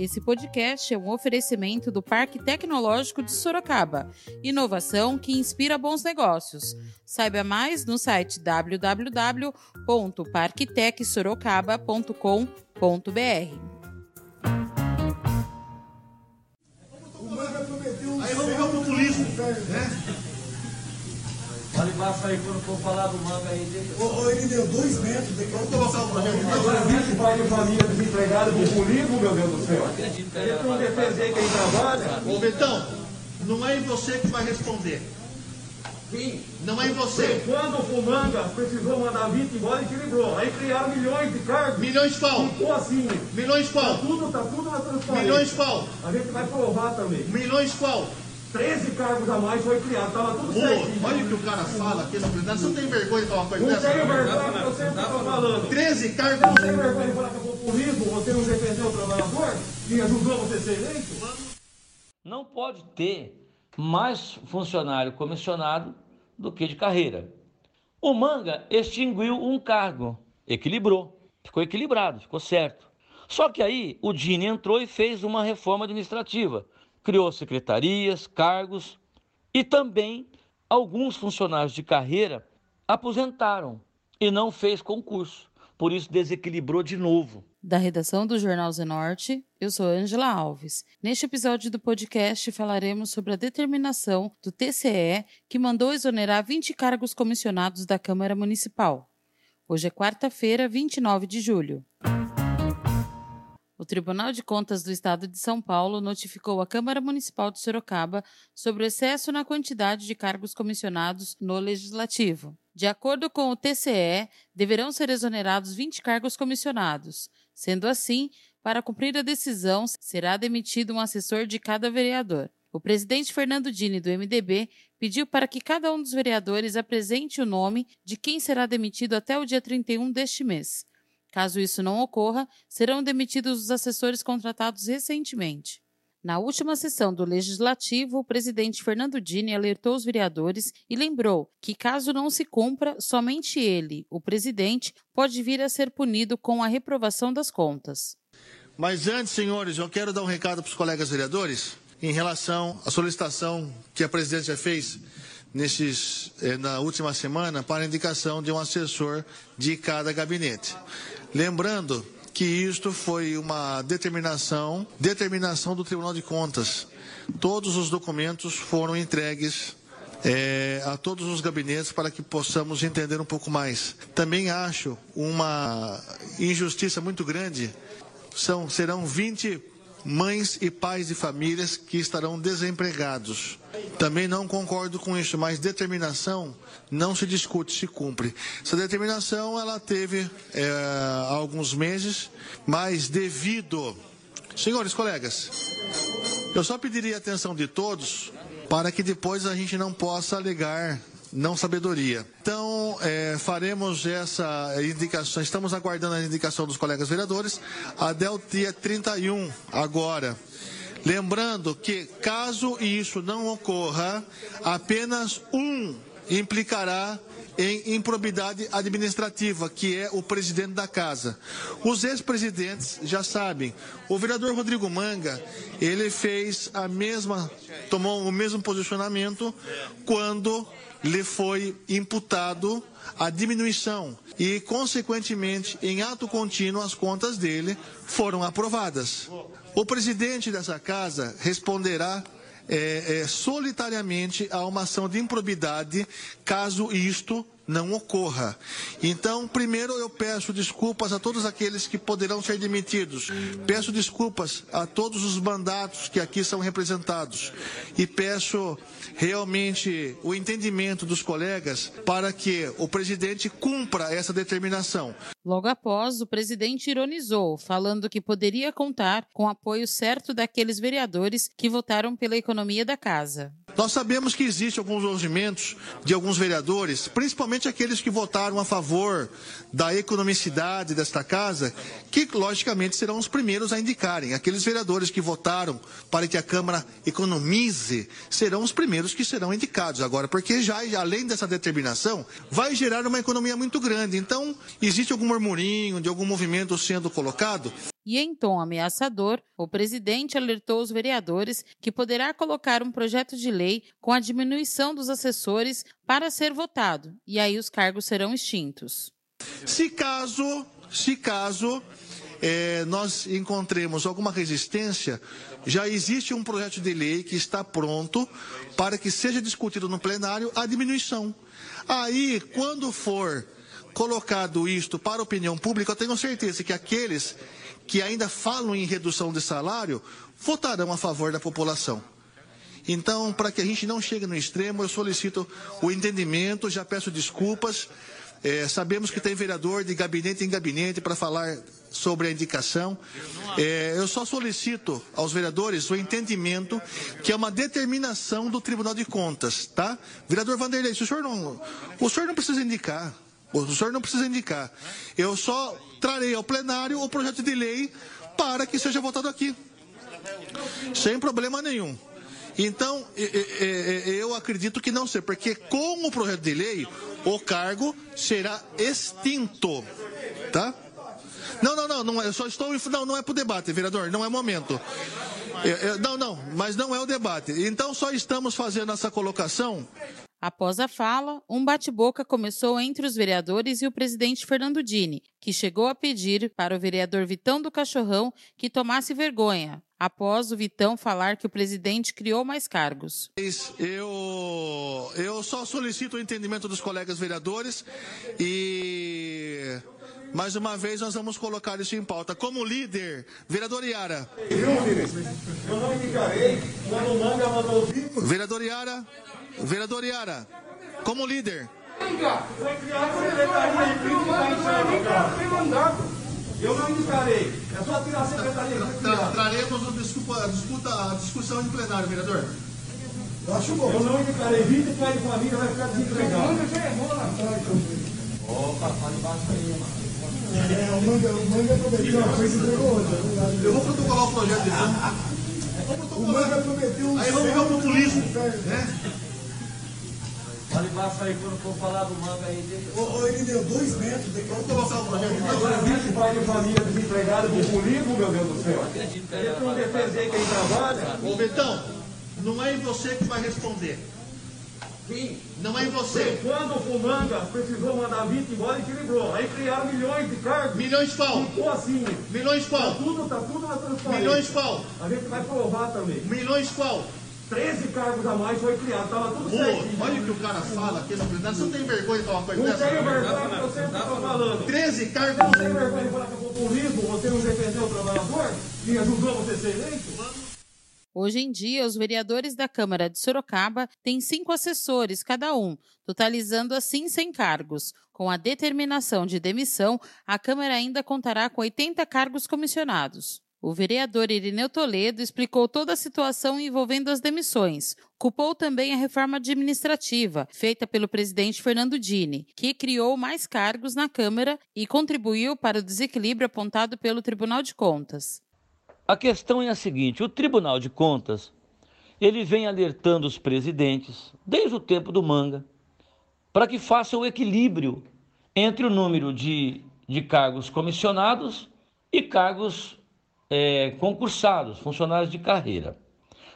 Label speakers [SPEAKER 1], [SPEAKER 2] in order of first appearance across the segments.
[SPEAKER 1] Esse podcast é um oferecimento do Parque Tecnológico de Sorocaba. Inovação que inspira bons negócios. Saiba mais no site www.parktecsorocaba.com.br.
[SPEAKER 2] Aí vamos ver o populismo, né?
[SPEAKER 3] Embaixo aí quando for falar do manga aí. Deixa...
[SPEAKER 2] Ô, ô, ele deu dois metros, tem que colocar o projeto.
[SPEAKER 4] Agora, 20 pai de família desempregado com político, meu Deus do céu. Eles não defender quem trabalha.
[SPEAKER 2] Ô, Betão, não é em você que vai responder.
[SPEAKER 4] Sim.
[SPEAKER 2] Não é em você.
[SPEAKER 4] Quando o Fumanga precisou mandar 20 embora, equilibrou. Aí criaram milhões de cargos.
[SPEAKER 2] Milhões qual?
[SPEAKER 4] Ficou assim.
[SPEAKER 2] Milhões
[SPEAKER 4] Tá
[SPEAKER 2] qual?
[SPEAKER 4] tudo, tá tudo na transparência.
[SPEAKER 2] Milhões qual?
[SPEAKER 4] A gente vai provar também.
[SPEAKER 2] Milhões qual?
[SPEAKER 4] 13 cargos a mais foi criado. Tava tudo
[SPEAKER 2] Pô,
[SPEAKER 4] certinho.
[SPEAKER 2] olha o que o cara fala aqui plenário. Você não tem vergonha de falar uma coisa
[SPEAKER 4] Não
[SPEAKER 2] dessa?
[SPEAKER 4] tenho vergonha que você está falando.
[SPEAKER 2] 13
[SPEAKER 4] Você não
[SPEAKER 2] cargos.
[SPEAKER 4] tem vergonha de falar que é populismo? Você não defendeu o trabalhador? Que ajudou você a ser eleito?
[SPEAKER 3] Não pode ter mais funcionário comissionado do que de carreira. O Manga extinguiu um cargo, equilibrou, ficou equilibrado, ficou certo. Só que aí o Dini entrou e fez uma reforma administrativa, criou secretarias, cargos e também alguns funcionários de carreira aposentaram e não fez concurso. Por isso desequilibrou de novo.
[SPEAKER 1] Da redação do Jornal Zenorte, eu sou Angela Alves. Neste episódio do podcast falaremos sobre a determinação do TCE que mandou exonerar 20 cargos comissionados da Câmara Municipal. Hoje é quarta-feira, 29 de julho. O Tribunal de Contas do Estado de São Paulo notificou a Câmara Municipal de Sorocaba sobre o excesso na quantidade de cargos comissionados no Legislativo. De acordo com o TCE, deverão ser exonerados 20 cargos comissionados. Sendo assim, para cumprir a decisão, será demitido um assessor de cada vereador. O presidente Fernando Dini, do MDB, pediu para que cada um dos vereadores apresente o nome de quem será demitido até o dia 31 deste mês. Caso isso não ocorra, serão demitidos os assessores contratados recentemente. Na última sessão do Legislativo, o presidente Fernando Dini alertou os vereadores e lembrou que, caso não se cumpra, somente ele, o presidente, pode vir a ser punido com a reprovação das contas.
[SPEAKER 2] Mas antes, senhores, eu quero dar um recado para os colegas vereadores em relação à solicitação que a presidência fez nesses, eh, na última semana para indicação de um assessor de cada gabinete. Lembrando que isto foi uma determinação, determinação do Tribunal de Contas. Todos os documentos foram entregues eh, a todos os gabinetes para que possamos entender um pouco mais. Também acho uma injustiça muito grande. São, serão 20 mães e pais de famílias que estarão desempregados. Também não concordo com isso, mas determinação não se discute, se cumpre. Essa determinação ela teve é, há alguns meses, mas devido. Senhores colegas, eu só pediria a atenção de todos para que depois a gente não possa alegar não sabedoria. Então, é, faremos essa indicação, estamos aguardando a indicação dos colegas vereadores até o dia 31, agora. Lembrando que, caso isso não ocorra, apenas um implicará em improbidade administrativa, que é o presidente da casa. Os ex-presidentes já sabem. O vereador Rodrigo Manga, ele fez a mesma, tomou o mesmo posicionamento quando lhe foi imputado a diminuição e, consequentemente, em ato contínuo, as contas dele foram aprovadas. O presidente dessa casa responderá é, é, solitariamente a uma ação de improbidade caso isto não ocorra. Então, primeiro eu peço desculpas a todos aqueles que poderão ser demitidos. Peço desculpas a todos os mandatos que aqui são representados. E peço realmente o entendimento dos colegas para que o presidente cumpra essa determinação.
[SPEAKER 1] Logo após, o presidente ironizou, falando que poderia contar com o apoio certo daqueles vereadores que votaram pela economia da casa.
[SPEAKER 2] Nós sabemos que existem alguns movimentos de alguns vereadores, principalmente aqueles que votaram a favor da economicidade desta casa, que logicamente serão os primeiros a indicarem. Aqueles vereadores que votaram para que a Câmara economize serão os primeiros que serão indicados agora, porque já além dessa determinação vai gerar uma economia muito grande. Então, existe algum murmurinho de algum movimento sendo colocado,
[SPEAKER 1] E em tom ameaçador, o presidente alertou os vereadores que poderá colocar um projeto de lei com a diminuição dos assessores para ser votado, e aí os cargos serão extintos.
[SPEAKER 2] Se caso, se caso é, nós encontremos alguma resistência, já existe um projeto de lei que está pronto para que seja discutido no plenário a diminuição. Aí, quando for colocado isto para a opinião pública, eu tenho certeza que aqueles que ainda falam em redução de salário votarão a favor da população. Então, para que a gente não chegue no extremo, eu solicito o entendimento, já peço desculpas. É, sabemos que tem vereador de gabinete em gabinete para falar sobre a indicação. É, eu só solicito aos vereadores o entendimento que é uma determinação do Tribunal de Contas, tá? Vereador Vanderlei, o senhor não, o senhor não precisa indicar. O senhor não precisa indicar. Eu só trarei ao plenário o projeto de lei para que seja votado aqui. Sem problema nenhum. Então, eu acredito que não seja, porque com o projeto de lei, o cargo será extinto. Tá? Não, não, não, não eu só estou. Não, não é para o debate, vereador, não é momento. não, não, mas não é o debate. Então só estamos fazendo essa colocação
[SPEAKER 1] Após a fala, um bate-boca começou entre os vereadores e o presidente Fernando Dini, que chegou a pedir para o vereador Vitão do Cachorrão que tomasse vergonha, após o Vitão falar que o presidente criou mais cargos.
[SPEAKER 2] Eu, eu só solicito o entendimento dos colegas vereadores e mais uma vez nós vamos colocar isso em pauta. Como líder, vereador Iara. Eu não indicarei quando o Manga mandou Vereador Iara. Vereador Iara, como líder.
[SPEAKER 4] Eu não indicarei. É só tirar a secretaria.
[SPEAKER 2] Tra traremos a, desculpa, a, disputa, a discussão em plenário, vereador.
[SPEAKER 4] Eu acho bom. Eu não indicarei. 20 pais de família vai ficar desempregado. Opa, fala embaixo aí, mano. É, o manga, o manga prometeu uma coisa e
[SPEAKER 2] Eu vou protocolar o projeto
[SPEAKER 4] então. O manga prometeu
[SPEAKER 2] Aí vamos ver o populismo. Né?
[SPEAKER 3] Embaixo aí quando for falar do manga aí. Deixa...
[SPEAKER 4] Ô, ele deu dois metros.
[SPEAKER 2] Vamos colocar o projeto.
[SPEAKER 4] Agora 20 pais de família desempregados com polígono, meu Deus do céu. Ele não defender quem trabalha.
[SPEAKER 2] Ô, Betão, não é em você que vai responder.
[SPEAKER 4] Sim.
[SPEAKER 2] Não é em você.
[SPEAKER 4] Quando o Fumanga precisou mandar 20 embora, equilibrou. Aí criaram milhões de cargos.
[SPEAKER 2] Milhões qual?
[SPEAKER 4] Ficou assim.
[SPEAKER 2] Milhões qual?
[SPEAKER 4] Tá tudo, tá tudo na transparência.
[SPEAKER 2] Milhões qual?
[SPEAKER 4] A gente vai provar também.
[SPEAKER 2] Milhões qual?
[SPEAKER 4] 13 cargos a mais foi criado, estava tudo certo.
[SPEAKER 2] Olha o que o cara fala aqui no plenário. Você não tem vergonha de falar uma coisa
[SPEAKER 4] não
[SPEAKER 2] dessa?
[SPEAKER 4] Não tenho vergonha, eu sempre estou falando.
[SPEAKER 2] 13 cargos.
[SPEAKER 4] Não tenho vergonha de falar que é populismo, você não defendeu o trabalhador que ajudou você a ser eleito?
[SPEAKER 1] Hoje em dia, os vereadores da Câmara de Sorocaba têm cinco assessores cada um, totalizando assim 100 cargos. Com a determinação de demissão, a Câmara ainda contará com 80 cargos comissionados. O vereador Irineu Toledo explicou toda a situação envolvendo as demissões. Culpou também a reforma administrativa, feita pelo presidente Fernando Dini, que criou mais cargos na Câmara e contribuiu para o desequilíbrio apontado pelo Tribunal de Contas.
[SPEAKER 3] A questão é a seguinte: o Tribunal de Contas ele vem alertando os presidentes, desde o tempo do Manga, para que façam o equilíbrio entre o número de, de cargos comissionados e cargos é, concursados, funcionários de carreira.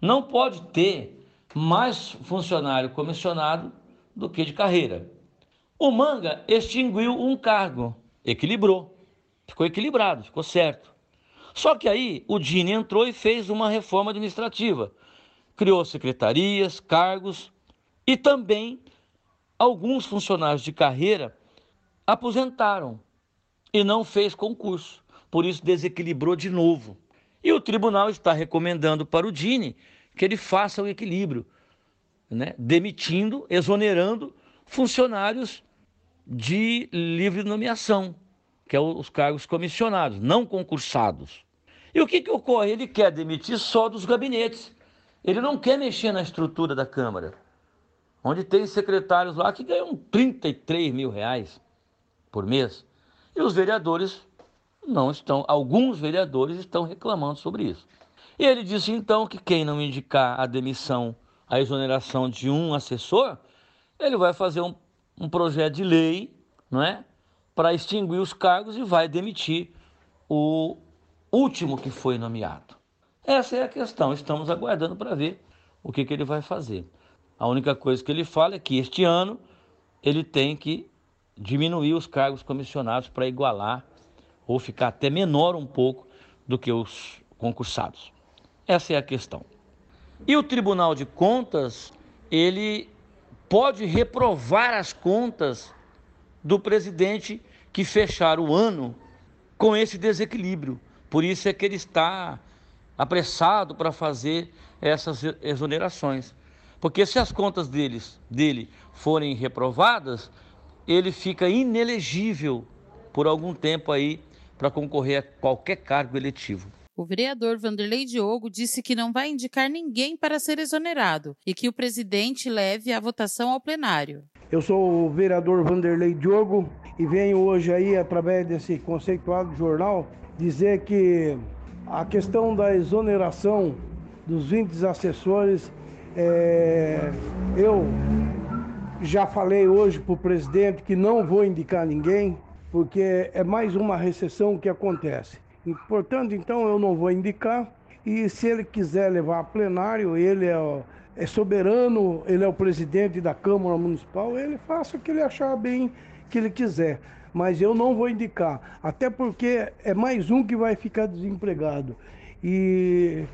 [SPEAKER 3] Não pode ter mais funcionário comissionado do que de carreira. O Manga extinguiu um cargo, equilibrou, ficou equilibrado, ficou certo. Só que aí o Dini entrou e fez uma reforma administrativa, criou secretarias, cargos e também alguns funcionários de carreira aposentaram e não fez concurso por isso desequilibrou de novo. E o tribunal está recomendando para o Dini que ele faça o equilíbrio, né? demitindo, exonerando funcionários de livre nomeação, que é os cargos comissionados, não concursados. E o que, que ocorre? Ele quer demitir só dos gabinetes. Ele não quer mexer na estrutura da Câmara, onde tem secretários lá que ganham 33 mil reais por mês. E os vereadores não estão, alguns vereadores estão reclamando sobre isso. E ele disse então que quem não indicar a demissão, a exoneração de um assessor, ele vai fazer um, um projeto de lei, não é, para extinguir os cargos e vai demitir o, último que foi nomeado. Essa é a questão. Estamos aguardando para ver o que, que ele vai fazer. A única coisa que ele fala é que este ano ele tem que diminuir os cargos comissionados para igualar ou ficar até menor um pouco do que os concursados. Essa é a questão. E o Tribunal de Contas, ele pode reprovar as contas do presidente que fechar o ano com esse desequilíbrio. Por isso é que ele está apressado para fazer essas exonerações. Porque se as contas deles, dele forem reprovadas, ele fica inelegível por algum tempo aí para concorrer a qualquer cargo eletivo.
[SPEAKER 1] O vereador Vanderlei Diogo disse que não vai indicar ninguém para ser exonerado e que o presidente leve a votação ao plenário.
[SPEAKER 5] Eu sou o vereador Vanderlei Diogo e venho hoje aí, através desse conceituado jornal, dizer que a questão da exoneração dos 20 assessores, é, eu já falei hoje para o presidente que não vou indicar ninguém, porque é mais uma recessão que acontece. Portanto, então eu não vou indicar. E se ele quiser levar a plenário, ele é, é soberano, ele é o presidente da Câmara Municipal, ele faça o que ele achar bem que ele quiser. Mas eu não vou indicar, até porque é mais um que vai ficar desempregado. E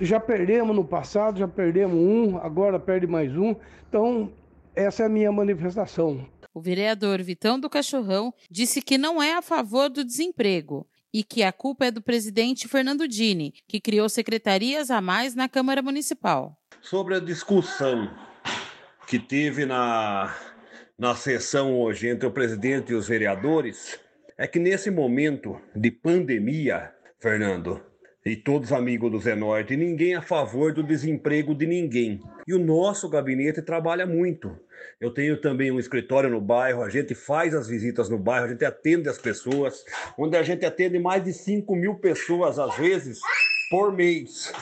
[SPEAKER 5] já perdemos no passado, já perdemos um, agora perde mais um. Então, essa é a minha manifestação.
[SPEAKER 1] O vereador Vitão do Cachorrão disse que não é a favor do desemprego e que a culpa é do presidente Fernando Dini, que criou secretarias a mais na Câmara Municipal.
[SPEAKER 6] Sobre a discussão que teve na, na sessão hoje entre o presidente e os vereadores, é que nesse momento de pandemia, Fernando, e todos amigos do Zenorte, ninguém é a favor do desemprego de ninguém. E o nosso gabinete trabalha muito. Eu tenho também um escritório no bairro, a gente faz as visitas no bairro, a gente atende as pessoas, onde a gente atende mais de 5 mil pessoas, às vezes, por mês.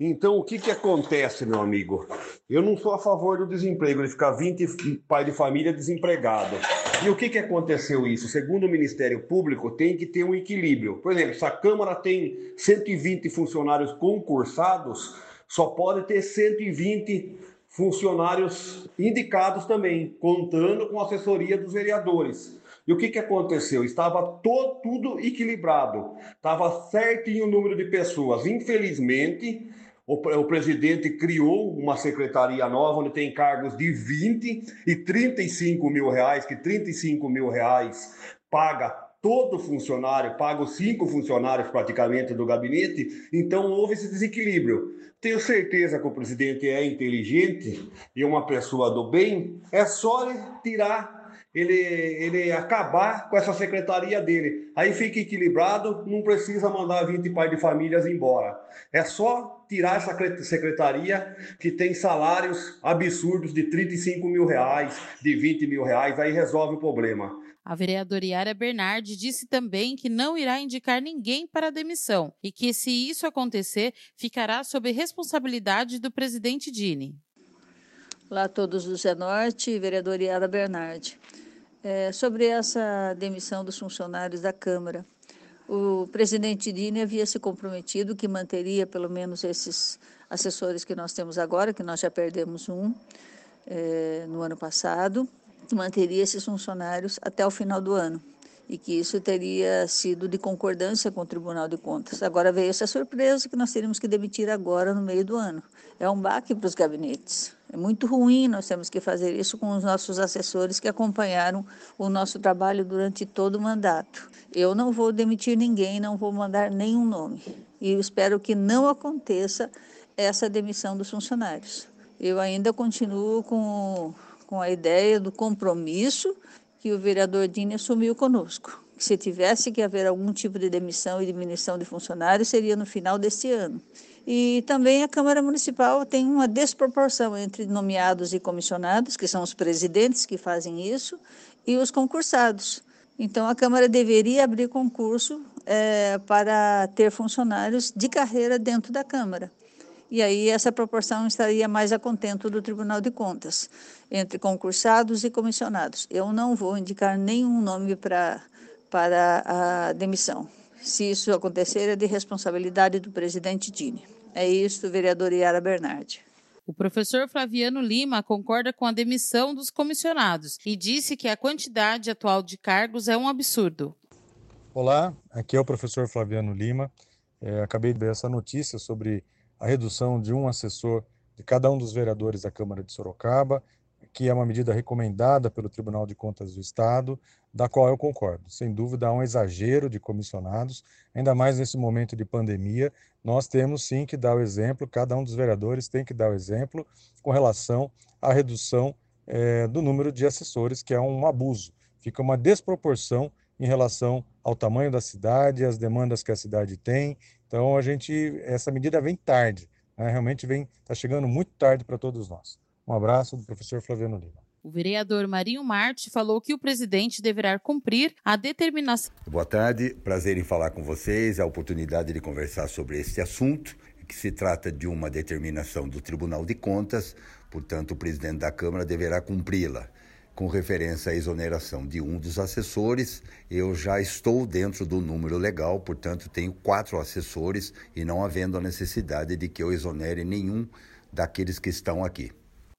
[SPEAKER 6] Então, o que, que acontece, meu amigo? Eu não sou a favor do desemprego, ele ficar 20 pai de família desempregado. E o que, que aconteceu isso? Segundo o Ministério Público, tem que ter um equilíbrio. Por exemplo, se a Câmara tem 120 funcionários concursados, só pode ter 120 funcionários indicados também, contando com a assessoria dos vereadores. E o que, que aconteceu? Estava todo, tudo equilibrado, estava certinho o número de pessoas. Infelizmente, o, presidente criou uma secretaria nova onde tem cargos de 20 e 35 mil reais, que 35 mil reais paga todo funcionário, paga os cinco funcionários praticamente do gabinete, então houve esse desequilíbrio. Tenho certeza que o presidente é inteligente e uma pessoa do bem, é só tirar ele, ele acabar com essa secretaria dele. Aí fica equilibrado, não precisa mandar 20 pais de famílias embora. É só tirar essa secretaria que tem salários absurdos de 35 mil reais, de 20 mil reais, aí resolve o problema.
[SPEAKER 1] A vereadora Yara Bernardi disse também que não irá indicar ninguém para demissão e que, se isso acontecer, ficará sob responsabilidade do presidente Dini.
[SPEAKER 7] Olá a todos do Zé Norte, vereadora Yara Bernardi. É, sobre essa demissão dos funcionários da Câmara, o presidente Dini havia se comprometido que manteria pelo menos esses assessores que nós temos agora, que nós já perdemos um é, no ano passado, manteria esses funcionários até o final do ano e que isso teria sido de concordância com o Tribunal de Contas. Agora veio essa surpresa que nós teríamos que demitir agora no meio do ano. É um baque para os gabinetes. É muito ruim nós temos que fazer isso com os nossos assessores que acompanharam o nosso trabalho durante todo o mandato. Eu não vou demitir ninguém, não vou mandar nenhum nome. E espero que não aconteça essa demissão dos funcionários. Eu ainda continuo com, com a ideia do compromisso que o vereador Dini assumiu conosco. Se tivesse que haver algum tipo de demissão e diminuição de funcionários, seria no final deste ano. E também a Câmara Municipal tem uma desproporção entre nomeados e comissionados, que são os presidentes que fazem isso, e os concursados. Então, a Câmara deveria abrir concurso é, para ter funcionários de carreira dentro da Câmara. E aí essa proporção estaria mais a contento do Tribunal de Contas, entre concursados e comissionados. Eu não vou indicar nenhum nome para, para a demissão. Se isso acontecer, é de responsabilidade do presidente Dini. É isso, vereador Yara Bernardi.
[SPEAKER 1] O professor Flaviano Lima concorda com a demissão dos comissionados e disse que a quantidade atual de cargos é um absurdo.
[SPEAKER 8] Olá, aqui é o professor Flaviano Lima. É, acabei de ver essa notícia sobre a redução de um assessor de cada um dos vereadores da Câmara de Sorocaba, que é uma medida recomendada pelo Tribunal de Contas do Estado, da qual eu concordo. Sem dúvida, há um exagero de comissionados, ainda mais nesse momento de pandemia. Nós temos sim que dar o exemplo, cada um dos vereadores tem que dar o exemplo com relação à redução é, do número de assessores, que é um abuso. Fica uma desproporção em relação ao tamanho da cidade, às demandas que a cidade tem. Então, a gente, essa medida vem tarde, né? realmente vem, está chegando muito tarde para todos nós. Um abraço do professor Flaviano Lima.
[SPEAKER 1] O vereador Marinho Marte falou que o presidente deverá cumprir a determinação.
[SPEAKER 9] Boa tarde, prazer em falar com vocês, a oportunidade de conversar sobre este assunto, que se trata de uma determinação do Tribunal de Contas, portanto, o presidente da Câmara deverá cumpri-la com referência à exoneração de um dos assessores, eu já estou dentro do número legal, portanto, tenho quatro assessores e não havendo a necessidade de que eu exonere nenhum daqueles que estão aqui.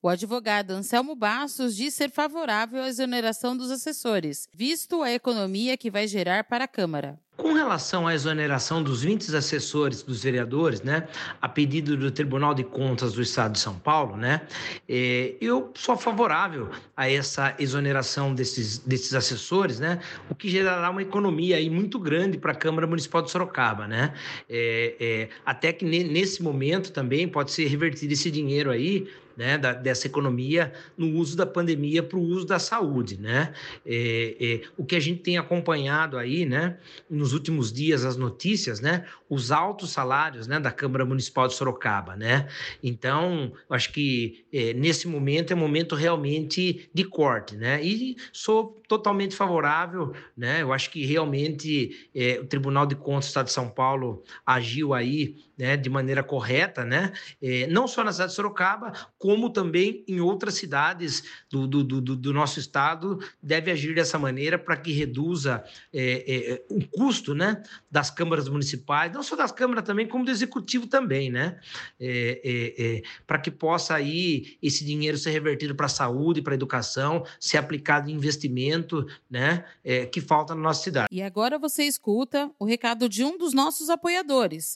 [SPEAKER 1] O advogado Anselmo Bastos diz ser favorável à exoneração dos assessores, visto a economia que vai gerar para a Câmara.
[SPEAKER 10] Com relação à exoneração dos 20 assessores dos vereadores, né, a pedido do Tribunal de Contas do Estado de São Paulo, né, eh, eu sou favorável a essa exoneração desses, desses assessores, né, o que gerará uma economia aí muito grande para a Câmara Municipal de Sorocaba, né, é, é, até que nesse momento também pode ser revertido esse dinheiro aí né, da, dessa economia no uso da pandemia para o uso da saúde, né? É, é, o que a gente tem acompanhado aí, né, nos últimos dias as notícias, né, os altos salários, né, da Câmara Municipal de Sorocaba, né? Então, acho que é, nesse momento é momento realmente de corte, né? E sou totalmente favorável, né? Eu acho que realmente é, o Tribunal de Contas do Estado de São Paulo agiu aí né, de maneira correta, né, é, não só na cidade de Sorocaba, como também em outras cidades do, do, do, do nosso estado, deve agir dessa maneira para que reduza é, é, o custo né, das câmaras municipais, não só das câmaras também, como do executivo também, né, para que possa aí esse dinheiro ser revertido para a saúde, para a educação, ser aplicado em investimento né, que falta na nossa cidade.
[SPEAKER 1] E agora você escuta o recado de um dos nossos apoiadores,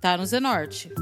[SPEAKER 1] tá no Zenorte.